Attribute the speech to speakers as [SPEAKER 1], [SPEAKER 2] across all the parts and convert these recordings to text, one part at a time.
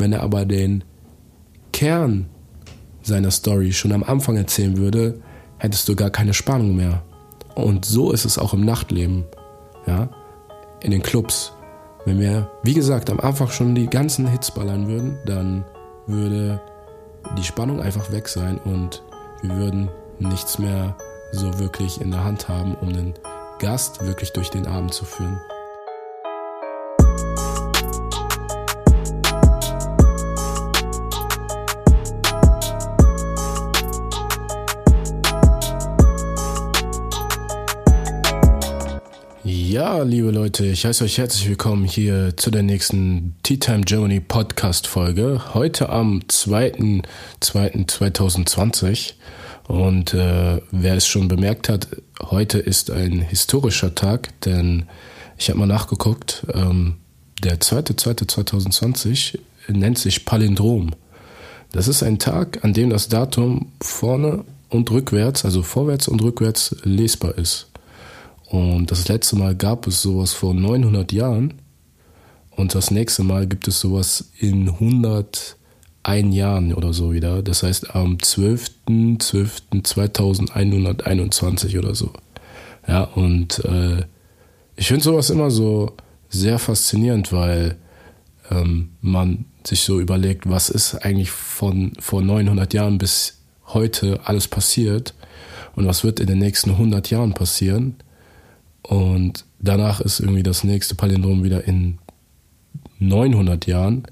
[SPEAKER 1] Wenn er aber den Kern seiner Story schon am Anfang erzählen würde, hättest du gar keine Spannung mehr. Und so ist es auch im Nachtleben, ja, in den Clubs. Wenn wir, wie gesagt, am Anfang schon die ganzen Hits ballern würden, dann würde die Spannung einfach weg sein und wir würden nichts mehr so wirklich in der Hand haben, um den Gast wirklich durch den Abend zu führen. Liebe Leute, ich heiße euch herzlich willkommen hier zu der nächsten Tea Time Germany Podcast Folge. Heute am 2.2.2020. Und äh, wer es schon bemerkt hat, heute ist ein historischer Tag, denn ich habe mal nachgeguckt, ähm, der 2.2.2020 nennt sich Palindrom. Das ist ein Tag, an dem das Datum vorne und rückwärts, also vorwärts und rückwärts lesbar ist. Und das letzte Mal gab es sowas vor 900 Jahren. Und das nächste Mal gibt es sowas in 101 Jahren oder so wieder. Das heißt am 12.12.2121 oder so. Ja, und äh, ich finde sowas immer so sehr faszinierend, weil ähm, man sich so überlegt, was ist eigentlich von vor 900 Jahren bis heute alles passiert und was wird in den nächsten 100 Jahren passieren. Und danach ist irgendwie das nächste Palindrom wieder in 900 Jahren,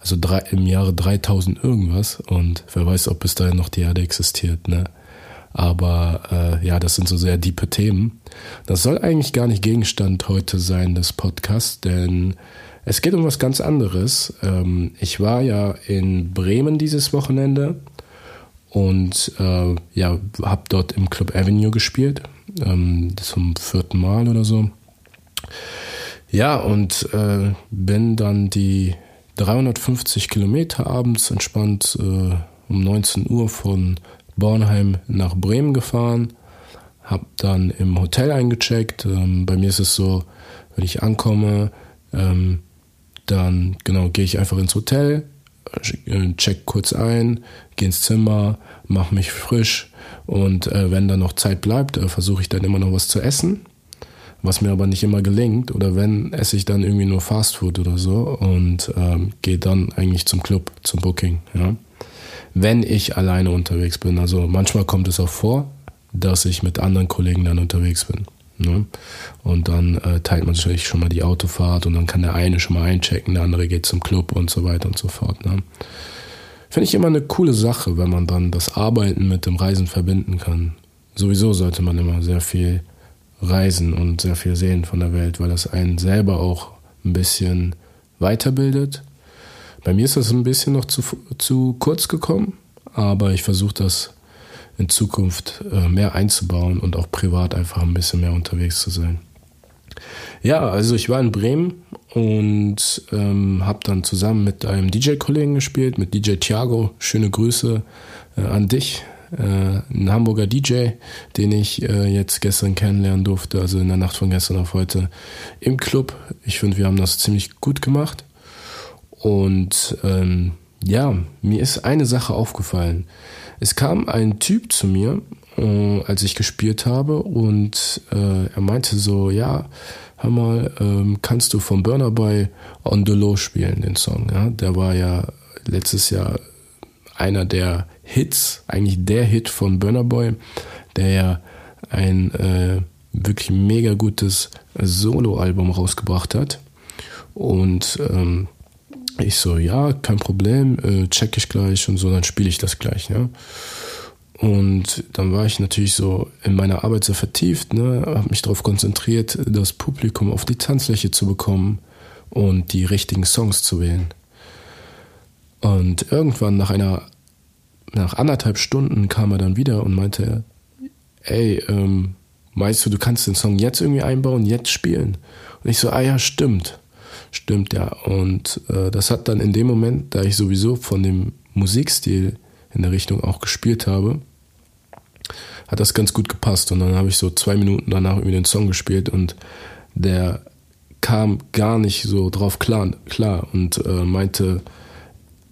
[SPEAKER 1] also drei, im Jahre 3000 irgendwas. Und wer weiß, ob bis dahin noch die Erde existiert. Ne? Aber äh, ja, das sind so sehr diepe Themen. Das soll eigentlich gar nicht Gegenstand heute sein des Podcasts, denn es geht um was ganz anderes. Ähm, ich war ja in Bremen dieses Wochenende und äh, ja, habe dort im Club Avenue gespielt ähm, zum vierten Mal oder so. Ja, und äh, bin dann die 350 Kilometer abends entspannt äh, um 19 Uhr von Bornheim nach Bremen gefahren, habe dann im Hotel eingecheckt. Ähm, bei mir ist es so, wenn ich ankomme, ähm, dann genau gehe ich einfach ins Hotel, äh, check kurz ein, gehe ins Zimmer, mache mich frisch, und äh, wenn dann noch Zeit bleibt, äh, versuche ich dann immer noch was zu essen, was mir aber nicht immer gelingt. Oder wenn, esse ich dann irgendwie nur Fastfood oder so und ähm, gehe dann eigentlich zum Club, zum Booking. Ja? Wenn ich alleine unterwegs bin. Also manchmal kommt es auch vor, dass ich mit anderen Kollegen dann unterwegs bin. Ne? Und dann äh, teilt man sich schon mal die Autofahrt und dann kann der eine schon mal einchecken, der andere geht zum Club und so weiter und so fort. Ne? Finde ich immer eine coole Sache, wenn man dann das Arbeiten mit dem Reisen verbinden kann. Sowieso sollte man immer sehr viel reisen und sehr viel sehen von der Welt, weil das einen selber auch ein bisschen weiterbildet. Bei mir ist das ein bisschen noch zu, zu kurz gekommen, aber ich versuche das in Zukunft äh, mehr einzubauen und auch privat einfach ein bisschen mehr unterwegs zu sein. Ja, also ich war in Bremen und ähm, habe dann zusammen mit einem DJ-Kollegen gespielt, mit DJ Thiago. Schöne Grüße äh, an dich, äh, ein Hamburger DJ, den ich äh, jetzt gestern kennenlernen durfte, also in der Nacht von gestern auf heute im Club. Ich finde, wir haben das ziemlich gut gemacht. Und ähm, ja, mir ist eine Sache aufgefallen. Es kam ein Typ zu mir, äh, als ich gespielt habe, und äh, er meinte so, ja, hör mal, ähm, kannst du vom Burner Boy On The Low spielen, den Song. Ja? Der war ja letztes Jahr einer der Hits, eigentlich der Hit von Burner Boy, der ja ein äh, wirklich mega gutes Solo-Album rausgebracht hat. Und ähm, ich so, ja, kein Problem, äh, check ich gleich und so, dann spiele ich das gleich. Ja? Und dann war ich natürlich so in meiner Arbeit sehr vertieft, ne, habe mich darauf konzentriert, das Publikum auf die Tanzfläche zu bekommen und die richtigen Songs zu wählen. Und irgendwann nach einer, nach anderthalb Stunden kam er dann wieder und meinte, ey, ähm, meinst du, du kannst den Song jetzt irgendwie einbauen, jetzt spielen? Und ich so, ah ja, stimmt. Stimmt, ja. Und äh, das hat dann in dem Moment, da ich sowieso von dem Musikstil in der Richtung auch gespielt habe, hat das ganz gut gepasst. Und dann habe ich so zwei Minuten danach irgendwie den Song gespielt und der kam gar nicht so drauf klar, klar und äh, meinte,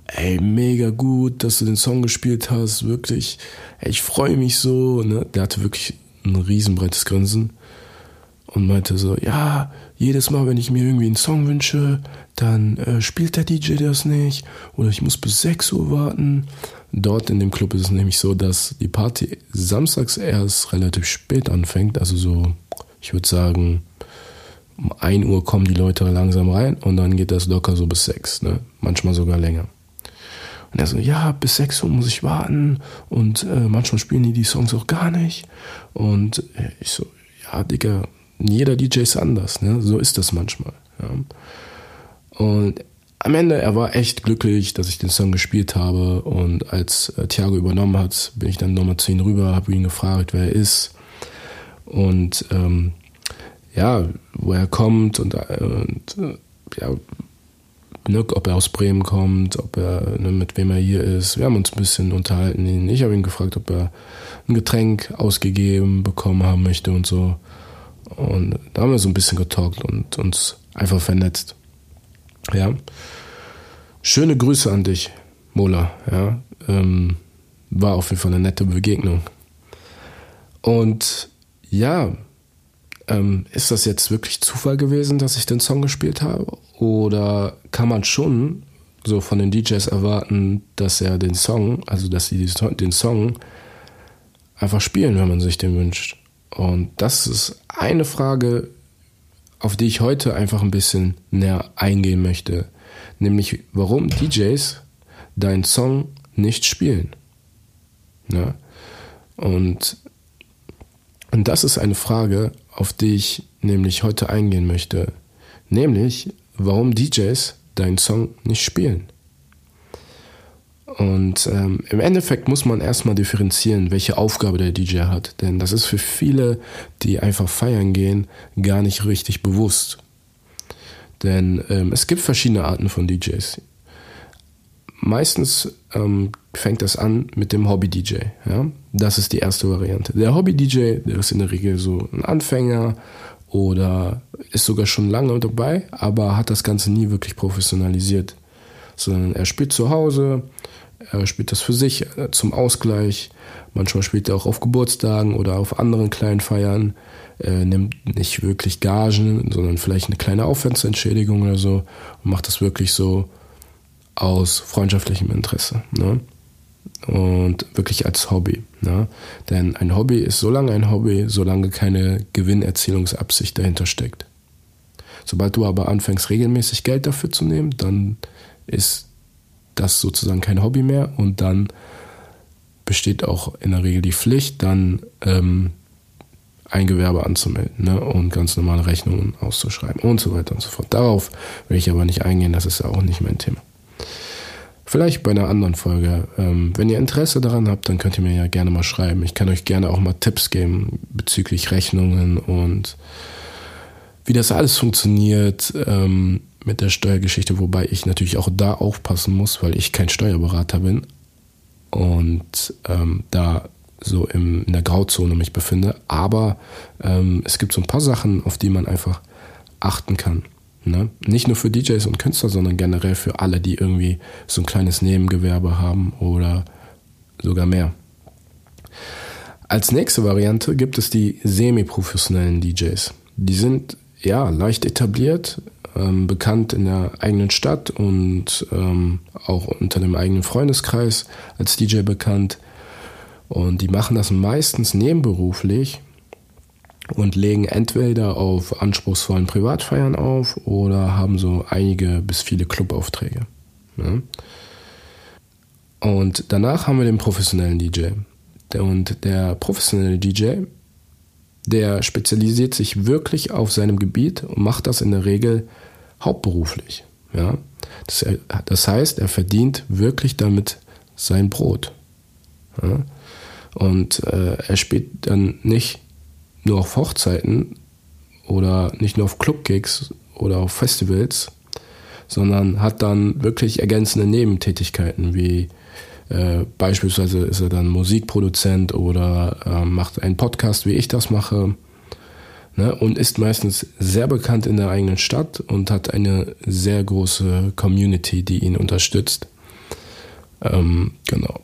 [SPEAKER 1] ey, mega gut, dass du den Song gespielt hast, wirklich, ey, ich freue mich so. Ne? Der hatte wirklich ein riesenbreites Grinsen und meinte so, ja, jedes Mal, wenn ich mir irgendwie einen Song wünsche, dann äh, spielt der DJ das nicht oder ich muss bis 6 Uhr warten. Dort in dem Club ist es nämlich so, dass die Party samstags erst relativ spät anfängt, also so, ich würde sagen, um 1 Uhr kommen die Leute langsam rein und dann geht das locker so bis 6, ne? manchmal sogar länger. Und er so, ja, bis 6 Uhr muss ich warten und äh, manchmal spielen die die Songs auch gar nicht. Und äh, ich so, ja, Digga, jeder DJ ist anders, ne? so ist das manchmal. Ja. Und am Ende, er war echt glücklich, dass ich den Song gespielt habe. Und als äh, Thiago übernommen hat, bin ich dann nochmal zu ihm rüber, habe ihn gefragt, wer er ist. Und ähm, ja, wo er kommt und, äh, und äh, ja, ne, ob er aus Bremen kommt, ob er ne, mit wem er hier ist. Wir haben uns ein bisschen unterhalten. Ich habe ihn gefragt, ob er ein Getränk ausgegeben bekommen haben möchte und so. Und da haben wir so ein bisschen getalkt und uns einfach vernetzt. Ja. Schöne Grüße an dich, Mola. Ja. Ähm, war auf jeden Fall eine nette Begegnung. Und ja, ähm, ist das jetzt wirklich Zufall gewesen, dass ich den Song gespielt habe? Oder kann man schon so von den DJs erwarten, dass er den Song, also dass sie den Song einfach spielen, wenn man sich den wünscht? Und das ist eine Frage, auf die ich heute einfach ein bisschen näher eingehen möchte. Nämlich, warum DJs deinen Song nicht spielen. Ja? Und, und das ist eine Frage, auf die ich nämlich heute eingehen möchte. Nämlich, warum DJs deinen Song nicht spielen. Und ähm, im Endeffekt muss man erstmal differenzieren, welche Aufgabe der DJ hat. Denn das ist für viele, die einfach feiern gehen, gar nicht richtig bewusst. Denn ähm, es gibt verschiedene Arten von DJs. Meistens ähm, fängt das an mit dem Hobby-DJ. Ja? Das ist die erste Variante. Der Hobby-DJ, der ist in der Regel so ein Anfänger oder ist sogar schon lange dabei, aber hat das Ganze nie wirklich professionalisiert. Sondern er spielt zu Hause, er spielt das für sich äh, zum Ausgleich. Manchmal spielt er auch auf Geburtstagen oder auf anderen kleinen Feiern. Er nimmt nicht wirklich Gagen, sondern vielleicht eine kleine Aufwandsentschädigung oder so und macht das wirklich so aus freundschaftlichem Interesse. Ne? Und wirklich als Hobby. Ne? Denn ein Hobby ist so lange ein Hobby, solange keine Gewinnerzielungsabsicht dahinter steckt. Sobald du aber anfängst, regelmäßig Geld dafür zu nehmen, dann ist das sozusagen kein Hobby mehr und dann besteht auch in der Regel die Pflicht, dann ähm, ein Gewerbe anzumelden ne, und ganz normale Rechnungen auszuschreiben und so weiter und so fort. Darauf will ich aber nicht eingehen, das ist auch nicht mein Thema. Vielleicht bei einer anderen Folge. Ähm, wenn ihr Interesse daran habt, dann könnt ihr mir ja gerne mal schreiben. Ich kann euch gerne auch mal Tipps geben bezüglich Rechnungen und wie das alles funktioniert. Ähm, mit der Steuergeschichte, wobei ich natürlich auch da aufpassen muss, weil ich kein Steuerberater bin und ähm, da so im, in der Grauzone mich befinde. Aber ähm, es gibt so ein paar Sachen, auf die man einfach achten kann. Ne? Nicht nur für DJs und Künstler, sondern generell für alle, die irgendwie so ein kleines Nebengewerbe haben oder sogar mehr. Als nächste Variante gibt es die semi-professionellen DJs. Die sind ja leicht etabliert, ähm, bekannt in der eigenen Stadt und ähm, auch unter dem eigenen Freundeskreis als DJ bekannt. Und die machen das meistens nebenberuflich und legen entweder auf anspruchsvollen Privatfeiern auf oder haben so einige bis viele Clubaufträge. Ja. Und danach haben wir den professionellen DJ. Und der professionelle DJ der spezialisiert sich wirklich auf seinem Gebiet und macht das in der Regel hauptberuflich. Ja? Das, das heißt, er verdient wirklich damit sein Brot. Ja? Und äh, er spielt dann nicht nur auf Hochzeiten oder nicht nur auf Clubgigs oder auf Festivals, sondern hat dann wirklich ergänzende Nebentätigkeiten wie äh, beispielsweise ist er dann Musikproduzent oder äh, macht einen Podcast, wie ich das mache. Ne, und ist meistens sehr bekannt in der eigenen Stadt und hat eine sehr große Community, die ihn unterstützt. Ähm, genau.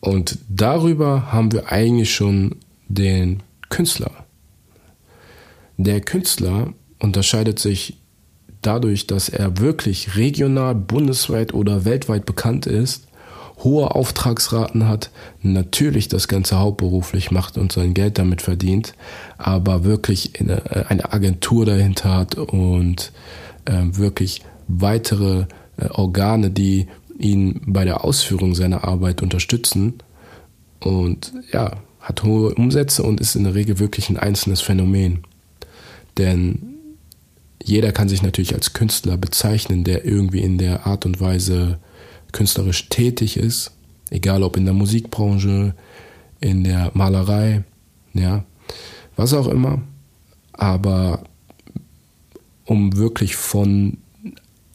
[SPEAKER 1] Und darüber haben wir eigentlich schon den Künstler. Der Künstler unterscheidet sich dadurch, dass er wirklich regional, bundesweit oder weltweit bekannt ist, hohe Auftragsraten hat, natürlich das Ganze hauptberuflich macht und sein Geld damit verdient, aber wirklich eine, eine Agentur dahinter hat und äh, wirklich weitere äh, Organe, die ihn bei der Ausführung seiner Arbeit unterstützen. Und ja, hat hohe Umsätze und ist in der Regel wirklich ein einzelnes Phänomen. Denn jeder kann sich natürlich als Künstler bezeichnen, der irgendwie in der Art und Weise künstlerisch tätig ist, egal ob in der Musikbranche, in der Malerei, ja, was auch immer. Aber um wirklich von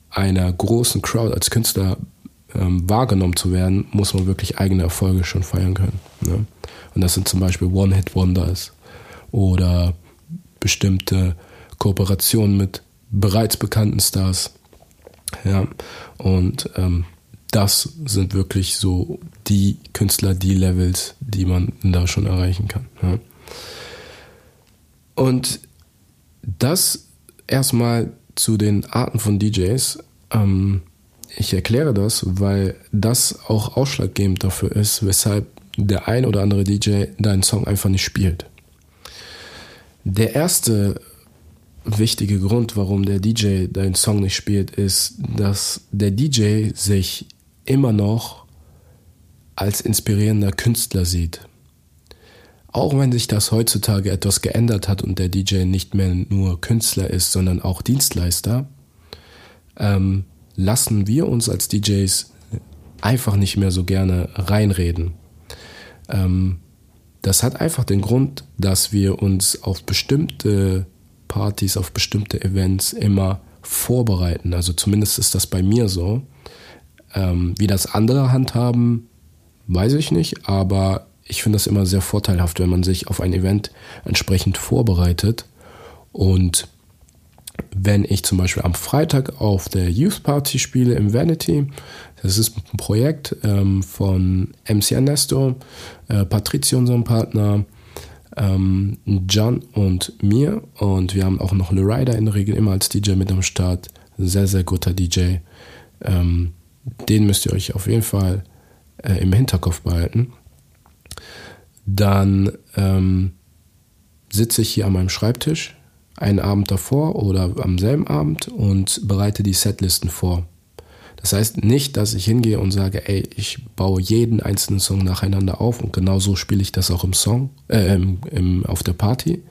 [SPEAKER 1] einer großen Crowd als Künstler ähm, wahrgenommen zu werden, muss man wirklich eigene Erfolge schon feiern können. Ne? Und das sind zum Beispiel One-Hit-Wonders oder bestimmte Kooperationen mit bereits bekannten Stars. Ja, und ähm, das sind wirklich so die Künstler, die Levels, die man da schon erreichen kann. Ja. Und das erstmal zu den Arten von DJs. Ähm, ich erkläre das, weil das auch ausschlaggebend dafür ist, weshalb der ein oder andere DJ deinen Song einfach nicht spielt. Der erste wichtige Grund, warum der DJ deinen Song nicht spielt, ist, dass der DJ sich immer noch als inspirierender Künstler sieht. Auch wenn sich das heutzutage etwas geändert hat und der DJ nicht mehr nur Künstler ist, sondern auch Dienstleister, ähm, lassen wir uns als DJs einfach nicht mehr so gerne reinreden. Ähm, das hat einfach den Grund, dass wir uns auf bestimmte Partys, auf bestimmte Events immer vorbereiten. Also zumindest ist das bei mir so. Ähm, wie das andere handhaben, weiß ich nicht, aber ich finde das immer sehr vorteilhaft, wenn man sich auf ein Event entsprechend vorbereitet und wenn ich zum Beispiel am Freitag auf der Youth Party spiele im Vanity, das ist ein Projekt ähm, von MC Ernesto, äh, Patrizio, unserem Partner, ähm, John und mir. Und wir haben auch noch eine Rider in der Regel immer als DJ mit am Start. Sehr, sehr guter DJ. Ähm, den müsst ihr euch auf jeden Fall äh, im Hinterkopf behalten. Dann ähm, sitze ich hier an meinem Schreibtisch einen Abend davor oder am selben Abend und bereite die Setlisten vor. Das heißt nicht, dass ich hingehe und sage, ey, ich baue jeden einzelnen Song nacheinander auf und genau so spiele ich das auch im Song, äh, im, im, auf der Party,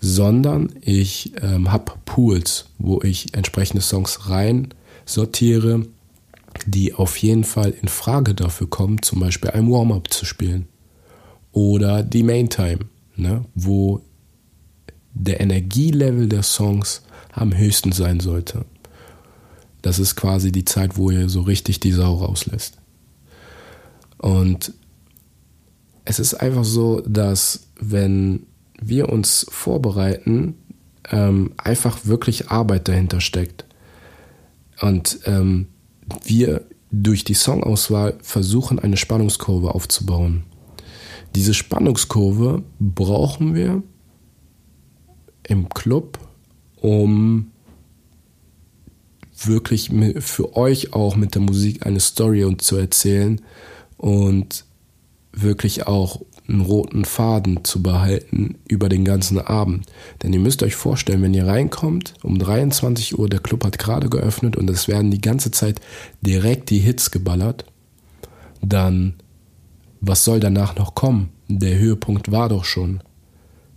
[SPEAKER 1] sondern ich ähm, habe Pools, wo ich entsprechende Songs rein sortiere, die auf jeden Fall in Frage dafür kommen, zum Beispiel ein Warm-up zu spielen oder die Main Time, ne, wo der Energielevel der Songs am höchsten sein sollte. Das ist quasi die Zeit, wo ihr so richtig die Sau rauslässt. Und es ist einfach so, dass wenn wir uns vorbereiten, ähm, einfach wirklich Arbeit dahinter steckt. Und ähm, wir durch die Songauswahl versuchen, eine Spannungskurve aufzubauen. Diese Spannungskurve brauchen wir, im Club, um wirklich für euch auch mit der Musik eine Story zu erzählen und wirklich auch einen roten Faden zu behalten über den ganzen Abend. Denn ihr müsst euch vorstellen, wenn ihr reinkommt, um 23 Uhr, der Club hat gerade geöffnet und es werden die ganze Zeit direkt die Hits geballert, dann was soll danach noch kommen? Der Höhepunkt war doch schon.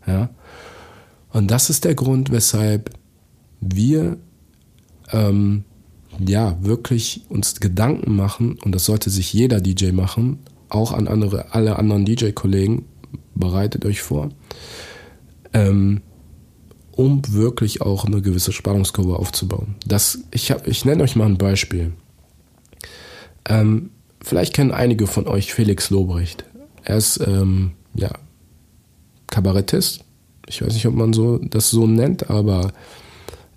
[SPEAKER 1] Ja? Und das ist der Grund, weshalb wir ähm, ja wirklich uns Gedanken machen, und das sollte sich jeder DJ machen, auch an andere, alle anderen DJ-Kollegen, bereitet euch vor, ähm, um wirklich auch eine gewisse Spannungskurve aufzubauen. Das, ich, ich nenne euch mal ein Beispiel. Ähm, vielleicht kennen einige von euch Felix Lobrecht. Er ist ähm, ja, Kabarettist, ich weiß nicht, ob man so das so nennt, aber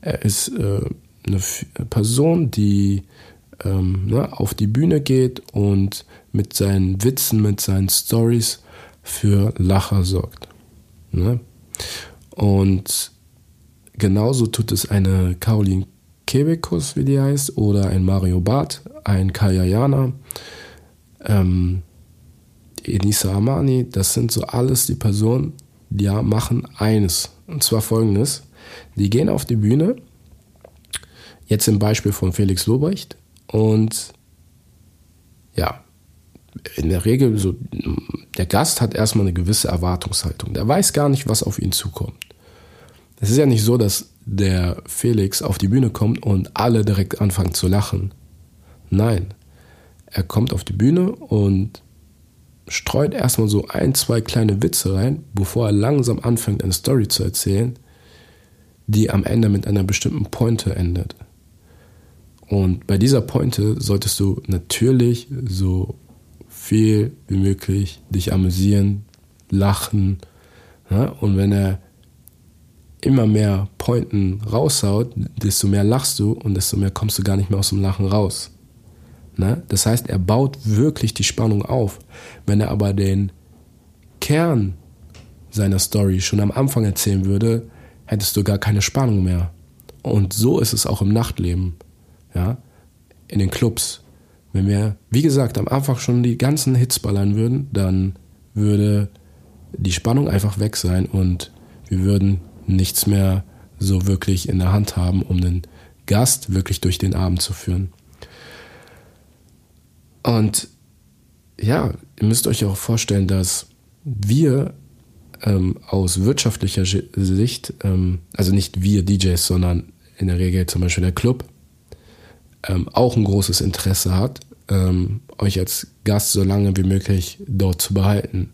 [SPEAKER 1] er ist äh, eine Person, die ähm, ne, auf die Bühne geht und mit seinen Witzen, mit seinen Stories für Lacher sorgt. Ne? Und genauso tut es eine Caroline Kebekus, wie die heißt, oder ein Mario Barth, ein Kayayana, ähm, Enisa Amani, das sind so alles die Personen, die ja, machen eines. Und zwar folgendes. Die gehen auf die Bühne, jetzt im Beispiel von Felix Lobrecht, und ja, in der Regel so, der Gast hat erstmal eine gewisse Erwartungshaltung. Der weiß gar nicht, was auf ihn zukommt. Es ist ja nicht so, dass der Felix auf die Bühne kommt und alle direkt anfangen zu lachen. Nein, er kommt auf die Bühne und streut erstmal so ein, zwei kleine Witze rein, bevor er langsam anfängt, eine Story zu erzählen, die am Ende mit einer bestimmten Pointe endet. Und bei dieser Pointe solltest du natürlich so viel wie möglich dich amüsieren, lachen. Ja? Und wenn er immer mehr Pointen raushaut, desto mehr lachst du und desto mehr kommst du gar nicht mehr aus dem Lachen raus. Ne? Das heißt, er baut wirklich die Spannung auf. Wenn er aber den Kern seiner Story schon am Anfang erzählen würde, hättest du gar keine Spannung mehr. Und so ist es auch im Nachtleben. Ja? In den Clubs. Wenn wir, wie gesagt, am Anfang schon die ganzen Hits ballern würden, dann würde die Spannung einfach weg sein und wir würden nichts mehr so wirklich in der Hand haben, um den Gast wirklich durch den Abend zu führen. Und ja, ihr müsst euch auch vorstellen, dass wir ähm, aus wirtschaftlicher Sicht, ähm, also nicht wir DJs, sondern in der Regel zum Beispiel der Club, ähm, auch ein großes Interesse hat, ähm, euch als Gast so lange wie möglich dort zu behalten.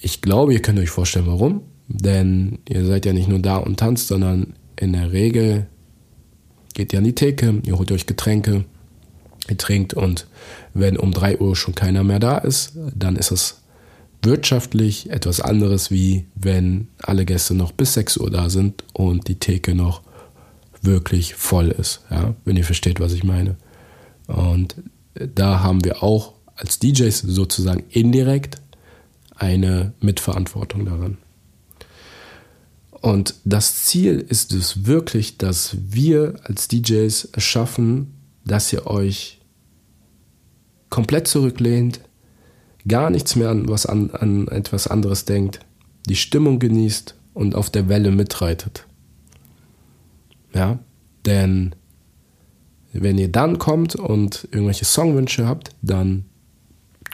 [SPEAKER 1] Ich glaube, ihr könnt euch vorstellen, warum. Denn ihr seid ja nicht nur da und tanzt, sondern in der Regel geht ihr an die Theke, ihr holt euch Getränke, ihr trinkt und wenn um 3 Uhr schon keiner mehr da ist, dann ist es wirtschaftlich etwas anderes, wie wenn alle Gäste noch bis 6 Uhr da sind und die Theke noch wirklich voll ist, ja, wenn ihr versteht, was ich meine. Und da haben wir auch als DJs sozusagen indirekt eine Mitverantwortung daran. Und das Ziel ist es wirklich, dass wir als DJs schaffen, dass ihr euch komplett zurücklehnt, gar nichts mehr an, was an, an etwas anderes denkt, die Stimmung genießt und auf der Welle mitreitet. Ja, denn wenn ihr dann kommt und irgendwelche Songwünsche habt, dann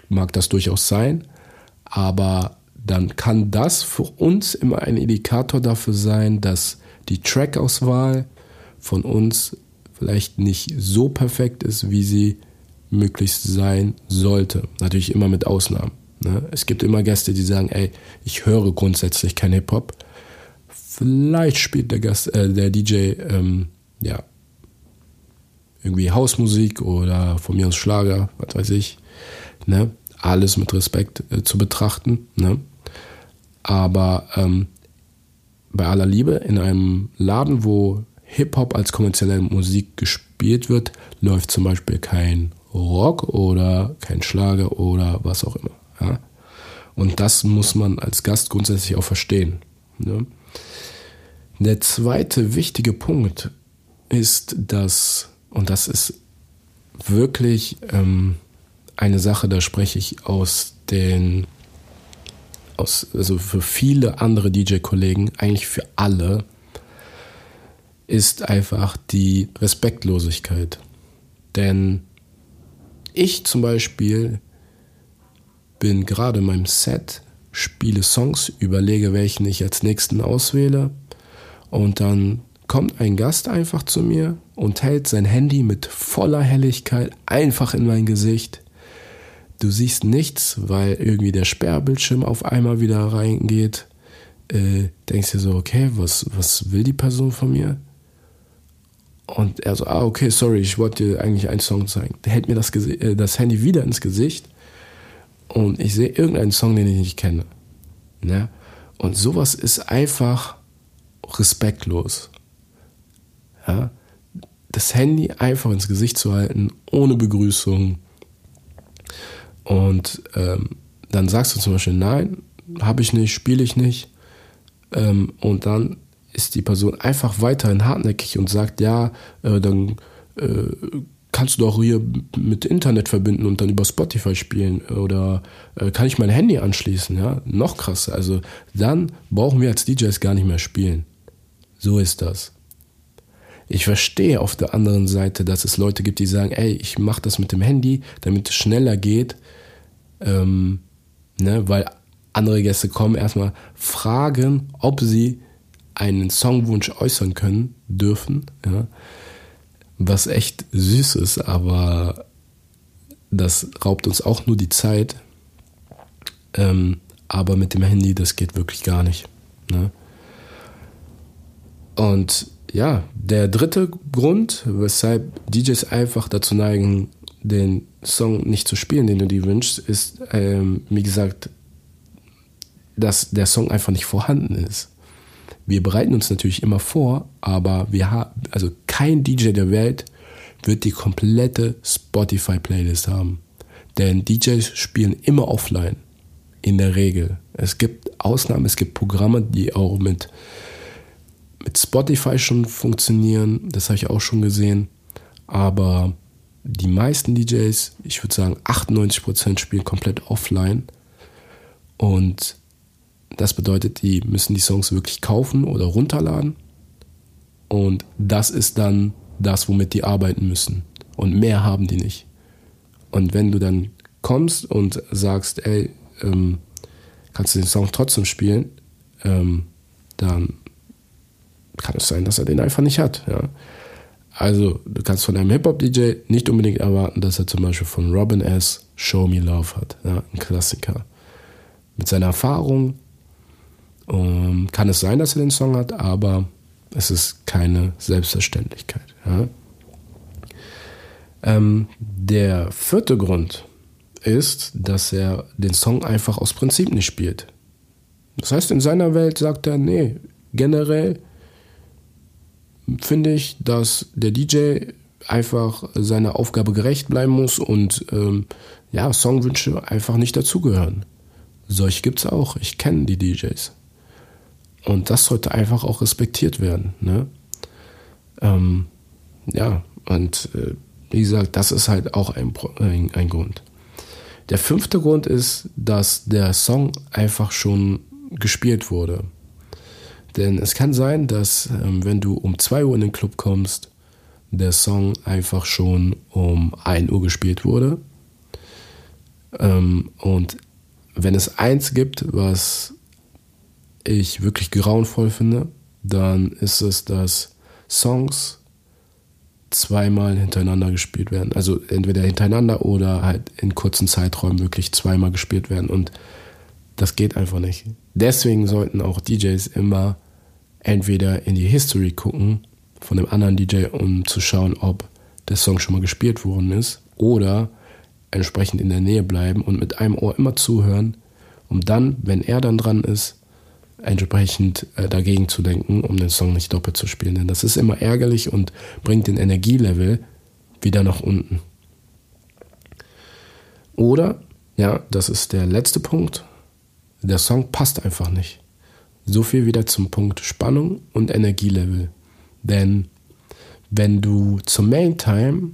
[SPEAKER 1] mag das durchaus sein, aber dann kann das für uns immer ein Indikator dafür sein, dass die Trackauswahl von uns vielleicht nicht so perfekt ist, wie sie möglichst sein sollte. Natürlich immer mit Ausnahmen. Ne? Es gibt immer Gäste, die sagen, ey, ich höre grundsätzlich kein Hip-Hop. Vielleicht spielt der Gast, äh, der DJ, ähm, ja, irgendwie Hausmusik oder von mir aus Schlager, was weiß ich. Ne? Alles mit Respekt äh, zu betrachten. Ne? Aber ähm, bei aller Liebe, in einem Laden, wo Hip-Hop als kommerzielle Musik gespielt wird, läuft zum Beispiel kein Rock oder kein Schlager oder was auch immer. Ja? Und das muss man als Gast grundsätzlich auch verstehen. Ne? Der zweite wichtige Punkt ist, dass, und das ist wirklich ähm, eine Sache, da spreche ich aus den aus, also für viele andere DJ-Kollegen, eigentlich für alle, ist einfach die Respektlosigkeit. Denn ich zum Beispiel bin gerade in meinem Set, spiele Songs, überlege, welchen ich als nächsten auswähle und dann kommt ein Gast einfach zu mir und hält sein Handy mit voller Helligkeit einfach in mein Gesicht Du siehst nichts, weil irgendwie der Sperrbildschirm auf einmal wieder reingeht. Äh, denkst dir so, okay, was, was will die Person von mir? Und er so, ah, okay, sorry, ich wollte dir eigentlich einen Song zeigen. Der hält mir das, äh, das Handy wieder ins Gesicht und ich sehe irgendeinen Song, den ich nicht kenne. Ne? Und sowas ist einfach respektlos. Ja? das Handy einfach ins Gesicht zu halten, ohne Begrüßung. Und ähm, dann sagst du zum Beispiel, nein, habe ich nicht, spiele ich nicht. Ähm, und dann ist die Person einfach weiterhin hartnäckig und sagt, ja, äh, dann äh, kannst du doch hier mit Internet verbinden und dann über Spotify spielen oder äh, kann ich mein Handy anschließen, ja? Noch krasser. Also dann brauchen wir als DJs gar nicht mehr spielen. So ist das. Ich verstehe auf der anderen Seite, dass es Leute gibt, die sagen, ey, ich mache das mit dem Handy, damit es schneller geht, ähm, ne, weil andere Gäste kommen, erstmal fragen, ob sie einen Songwunsch äußern können, dürfen, ja, was echt süß ist, aber das raubt uns auch nur die Zeit. Ähm, aber mit dem Handy, das geht wirklich gar nicht. Ne? Und ja, der dritte Grund, weshalb DJs einfach dazu neigen, den Song nicht zu spielen, den du dir wünschst, ist, ähm, wie gesagt, dass der Song einfach nicht vorhanden ist. Wir bereiten uns natürlich immer vor, aber wir haben, also kein DJ der Welt wird die komplette Spotify-Playlist haben. Denn DJs spielen immer offline. In der Regel. Es gibt Ausnahmen, es gibt Programme, die auch mit, mit Spotify schon funktionieren. Das habe ich auch schon gesehen. Aber die meisten DJs, ich würde sagen 98% spielen komplett offline. Und das bedeutet, die müssen die Songs wirklich kaufen oder runterladen. Und das ist dann das, womit die arbeiten müssen. Und mehr haben die nicht. Und wenn du dann kommst und sagst, ey, ähm, kannst du den Song trotzdem spielen, ähm, dann kann es sein, dass er den einfach nicht hat. Ja? Also, du kannst von einem Hip-Hop-DJ nicht unbedingt erwarten, dass er zum Beispiel von Robin S. Show Me Love hat. Ja? Ein Klassiker. Mit seiner Erfahrung ähm, kann es sein, dass er den Song hat, aber es ist keine Selbstverständlichkeit. Ja? Ähm, der vierte Grund ist, dass er den Song einfach aus Prinzip nicht spielt. Das heißt, in seiner Welt sagt er, nee, generell finde ich, dass der DJ einfach seiner Aufgabe gerecht bleiben muss und ähm, ja, Songwünsche einfach nicht dazugehören. Solche gibt es auch. Ich kenne die DJs. Und das sollte einfach auch respektiert werden. Ne? Ähm, ja, und äh, wie gesagt, das ist halt auch ein, ein, ein, Grund. Der fünfte Grund ist, dass der Song einfach schon gespielt wurde. Denn es kann sein, dass ähm, wenn du um 2 Uhr in den Club kommst, der Song einfach schon um 1 Uhr gespielt wurde. Ähm, und wenn es eins gibt, was ich wirklich grauenvoll finde, dann ist es, dass Songs zweimal hintereinander gespielt werden. Also entweder hintereinander oder halt in kurzen Zeiträumen wirklich zweimal gespielt werden. Und das geht einfach nicht. Deswegen sollten auch DJs immer entweder in die History gucken von dem anderen DJ, um zu schauen, ob der Song schon mal gespielt worden ist, oder entsprechend in der Nähe bleiben und mit einem Ohr immer zuhören, um dann, wenn er dann dran ist, entsprechend äh, dagegen zu denken, um den Song nicht doppelt zu spielen. Denn das ist immer ärgerlich und bringt den Energielevel wieder nach unten. Oder, ja, das ist der letzte Punkt, der Song passt einfach nicht. So viel wieder zum Punkt Spannung und Energielevel. Denn wenn du zum Main Time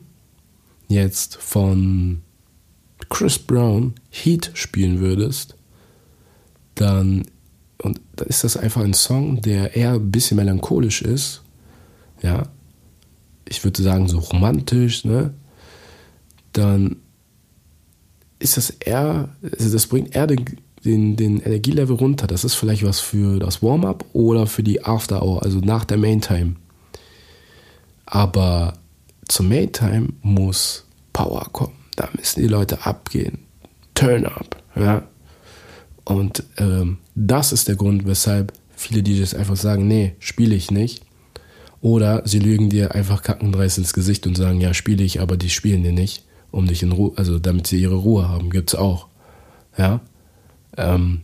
[SPEAKER 1] jetzt von Chris Brown Heat spielen würdest, dann und da ist das einfach ein Song, der eher ein bisschen melancholisch ist. Ja. Ich würde sagen, so romantisch, ne? Dann ist das eher, also das bringt eher den, den, den Energielevel runter. Das ist vielleicht was für das Warm-up oder für die After Hour, also nach der Main Time. Aber zum Main Time muss Power kommen. Da müssen die Leute abgehen. Turn up. Ja. Und ähm, das ist der Grund, weshalb viele DJs einfach sagen, nee, spiele ich nicht. Oder sie lügen dir einfach kackendreist ins Gesicht und sagen, ja, spiele ich, aber die spielen dir nicht, um dich in Ruhe, also damit sie ihre Ruhe haben, gibt's auch. Ja. Ähm,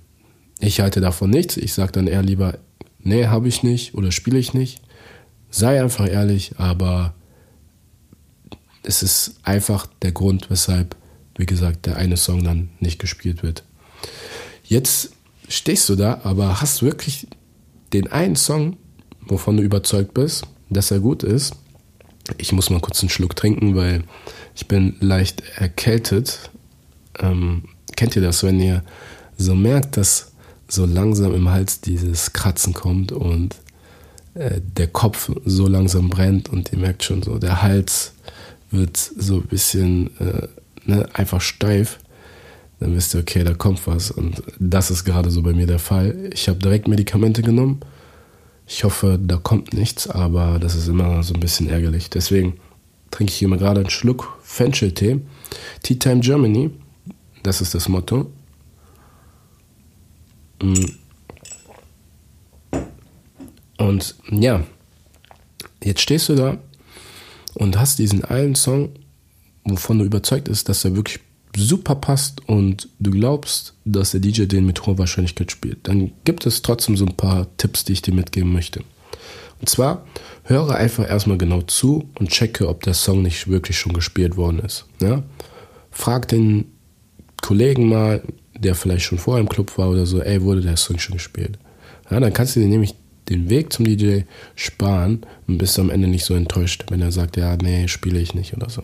[SPEAKER 1] ich halte davon nichts. Ich sage dann eher lieber, nee, habe ich nicht oder spiele ich nicht. Sei einfach ehrlich, aber es ist einfach der Grund, weshalb, wie gesagt, der eine Song dann nicht gespielt wird. Jetzt stehst du da, aber hast wirklich den einen Song, wovon du überzeugt bist, dass er gut ist. Ich muss mal kurz einen Schluck trinken, weil ich bin leicht erkältet. Ähm, kennt ihr das, wenn ihr so merkt, dass so langsam im Hals dieses Kratzen kommt und äh, der Kopf so langsam brennt und ihr merkt schon so, der Hals wird so ein bisschen äh, ne, einfach steif, dann wisst ihr, okay, da kommt was. Und das ist gerade so bei mir der Fall. Ich habe direkt Medikamente genommen. Ich hoffe, da kommt nichts, aber das ist immer so ein bisschen ärgerlich. Deswegen trinke ich mal gerade einen Schluck Fenchel-Tee. Tea Time Germany, das ist das Motto. Mm. Und ja, jetzt stehst du da und hast diesen einen Song, wovon du überzeugt bist, dass er wirklich super passt und du glaubst, dass der DJ den mit hoher Wahrscheinlichkeit spielt, dann gibt es trotzdem so ein paar Tipps, die ich dir mitgeben möchte. Und zwar höre einfach erstmal genau zu und checke, ob der Song nicht wirklich schon gespielt worden ist. Ja? Frag den Kollegen mal, der vielleicht schon vorher im Club war oder so, ey, wurde der Song schon gespielt? Ja, dann kannst du dir nämlich den Weg zum DJ sparen und bist am Ende nicht so enttäuscht, wenn er sagt, ja, nee, spiele ich nicht oder so.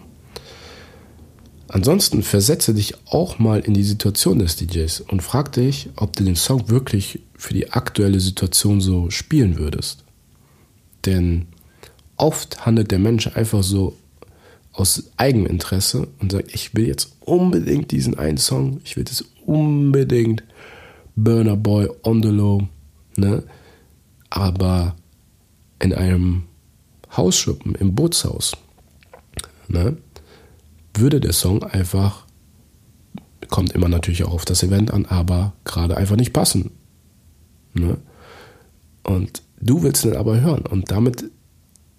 [SPEAKER 1] Ansonsten versetze dich auch mal in die Situation des DJs und frag dich, ob du den Song wirklich für die aktuelle Situation so spielen würdest. Denn oft handelt der Mensch einfach so aus Eigeninteresse und sagt, ich will jetzt unbedingt diesen einen Song, ich will jetzt unbedingt Burner Boy on the Low, ne? aber in einem Hausschuppen, im Bootshaus, ne, würde der Song einfach, kommt immer natürlich auch auf das Event an, aber gerade einfach nicht passen. Ne? Und du willst ihn aber hören. Und damit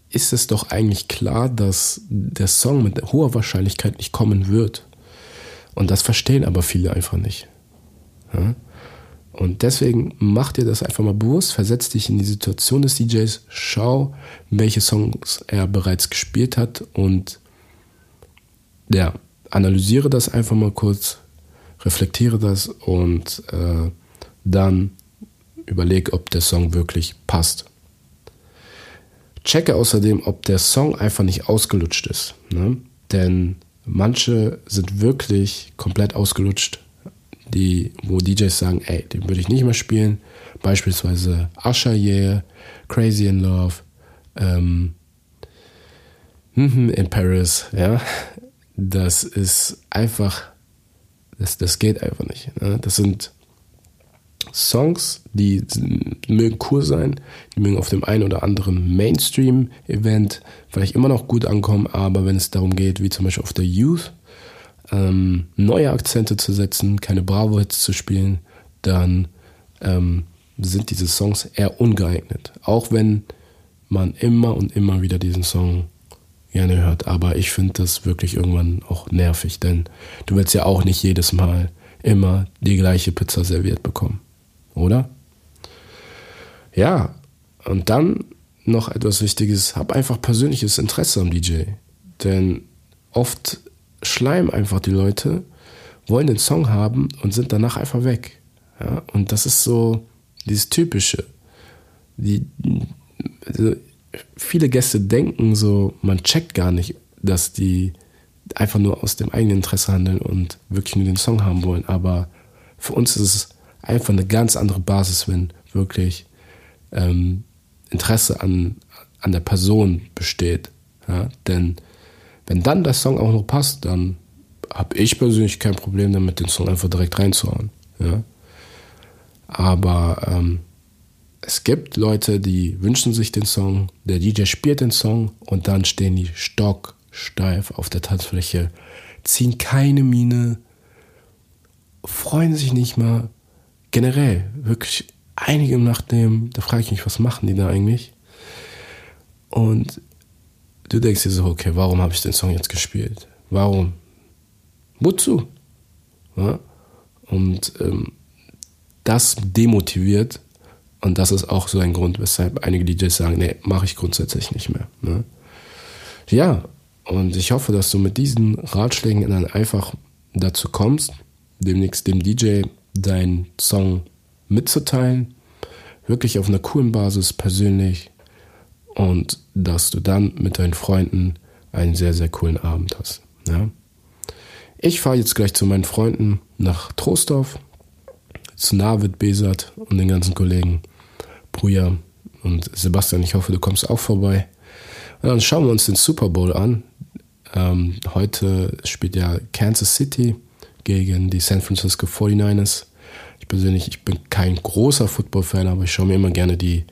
[SPEAKER 1] ist es doch eigentlich klar, dass der Song mit hoher Wahrscheinlichkeit nicht kommen wird. Und das verstehen aber viele einfach nicht. Ja? Und deswegen mach dir das einfach mal bewusst, versetz dich in die Situation des DJs, schau, welche Songs er bereits gespielt hat und ja, analysiere das einfach mal kurz, reflektiere das und äh, dann überleg, ob der Song wirklich passt. Checke außerdem, ob der Song einfach nicht ausgelutscht ist. Ne? Denn manche sind wirklich komplett ausgelutscht die, wo DJs sagen, ey, den würde ich nicht mehr spielen. Beispielsweise Usher Yeah, Crazy in Love, ähm, in Paris, ja. Das ist einfach, das, das geht einfach nicht. Ne? Das sind Songs, die mögen cool sein, die mögen auf dem einen oder anderen Mainstream-Event vielleicht immer noch gut ankommen, aber wenn es darum geht, wie zum Beispiel auf der Youth, ähm, neue Akzente zu setzen, keine Bravo-Hits zu spielen, dann ähm, sind diese Songs eher ungeeignet. Auch wenn man immer und immer wieder diesen Song gerne hört. Aber ich finde das wirklich irgendwann auch nervig, denn du willst ja auch nicht jedes Mal immer die gleiche Pizza serviert bekommen, oder? Ja, und dann noch etwas Wichtiges, hab einfach persönliches Interesse am DJ. Denn oft schleimen einfach die Leute, wollen den Song haben und sind danach einfach weg. Ja? Und das ist so dieses Typische. Die, also viele Gäste denken so, man checkt gar nicht, dass die einfach nur aus dem eigenen Interesse handeln und wirklich nur den Song haben wollen. Aber für uns ist es einfach eine ganz andere Basis, wenn wirklich ähm, Interesse an, an der Person besteht. Ja? Denn wenn dann der Song auch noch passt, dann habe ich persönlich kein Problem damit, den Song einfach direkt reinzuhauen. Ja? Aber ähm, es gibt Leute, die wünschen sich den Song, der DJ spielt den Song und dann stehen die stocksteif auf der Tanzfläche, ziehen keine Miene, freuen sich nicht mal. Generell, wirklich einige nachdem, da frage ich mich, was machen die da eigentlich? Und du denkst dir so, okay, warum habe ich den Song jetzt gespielt? Warum? Wozu? Ja? Und ähm, das demotiviert und das ist auch so ein Grund, weshalb einige DJs sagen, nee, mache ich grundsätzlich nicht mehr. Ne? Ja, Und ich hoffe, dass du mit diesen Ratschlägen dann einfach dazu kommst, demnächst dem DJ deinen Song mitzuteilen. Wirklich auf einer coolen Basis, persönlich. Und dass du dann mit deinen Freunden einen sehr, sehr coolen Abend hast. Ja? Ich fahre jetzt gleich zu meinen Freunden nach Troisdorf, zu Navid, Besat und den ganzen Kollegen, Bruja und Sebastian. Ich hoffe, du kommst auch vorbei. Und dann schauen wir uns den Super Bowl an. Ähm, heute spielt ja Kansas City gegen die San Francisco 49ers. Ich persönlich, ich bin kein großer Football-Fan, aber ich schaue mir immer gerne die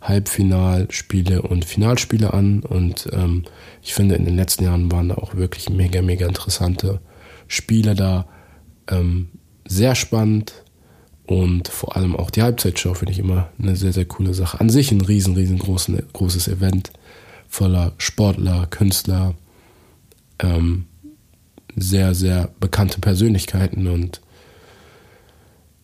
[SPEAKER 1] Halbfinalspiele und Finalspiele an. Und ähm, ich finde, in den letzten Jahren waren da auch wirklich mega, mega interessante Spiele da. Ähm, sehr spannend. Und vor allem auch die Halbzeitshow finde ich immer eine sehr, sehr coole Sache. An sich ein riesen, riesengroßes Event voller Sportler, Künstler, ähm, sehr, sehr bekannte Persönlichkeiten und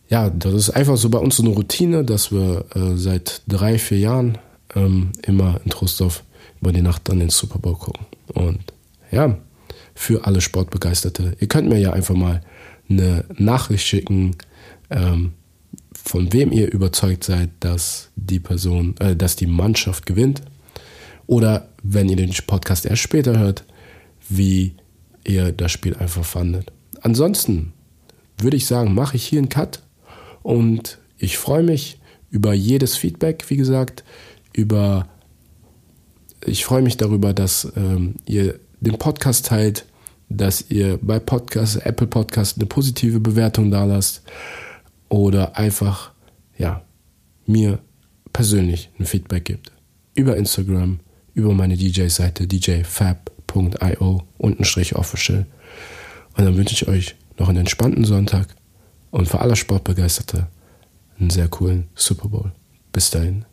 [SPEAKER 1] ja, das ist einfach so bei uns so eine Routine, dass wir äh, seit drei, vier Jahren ähm, immer in Trostorf über die Nacht dann den Super Bowl gucken. Und ja, für alle Sportbegeisterte, ihr könnt mir ja einfach mal eine Nachricht schicken, ähm, von wem ihr überzeugt seid, dass die Person, äh, dass die Mannschaft gewinnt. Oder wenn ihr den Podcast erst später hört, wie ihr das Spiel einfach fandet. Ansonsten würde ich sagen, mache ich hier einen Cut und ich freue mich über jedes Feedback, wie gesagt, über ich freue mich darüber, dass ähm, ihr den Podcast teilt, dass ihr bei Podcast, Apple Podcast eine positive Bewertung da lasst oder einfach ja, mir persönlich ein Feedback gibt. Über Instagram, über meine DJ-Seite djfab.io untenstrich official. Und dann wünsche ich euch noch einen entspannten Sonntag und für alle Sportbegeisterte einen sehr coolen Super Bowl. Bis dahin.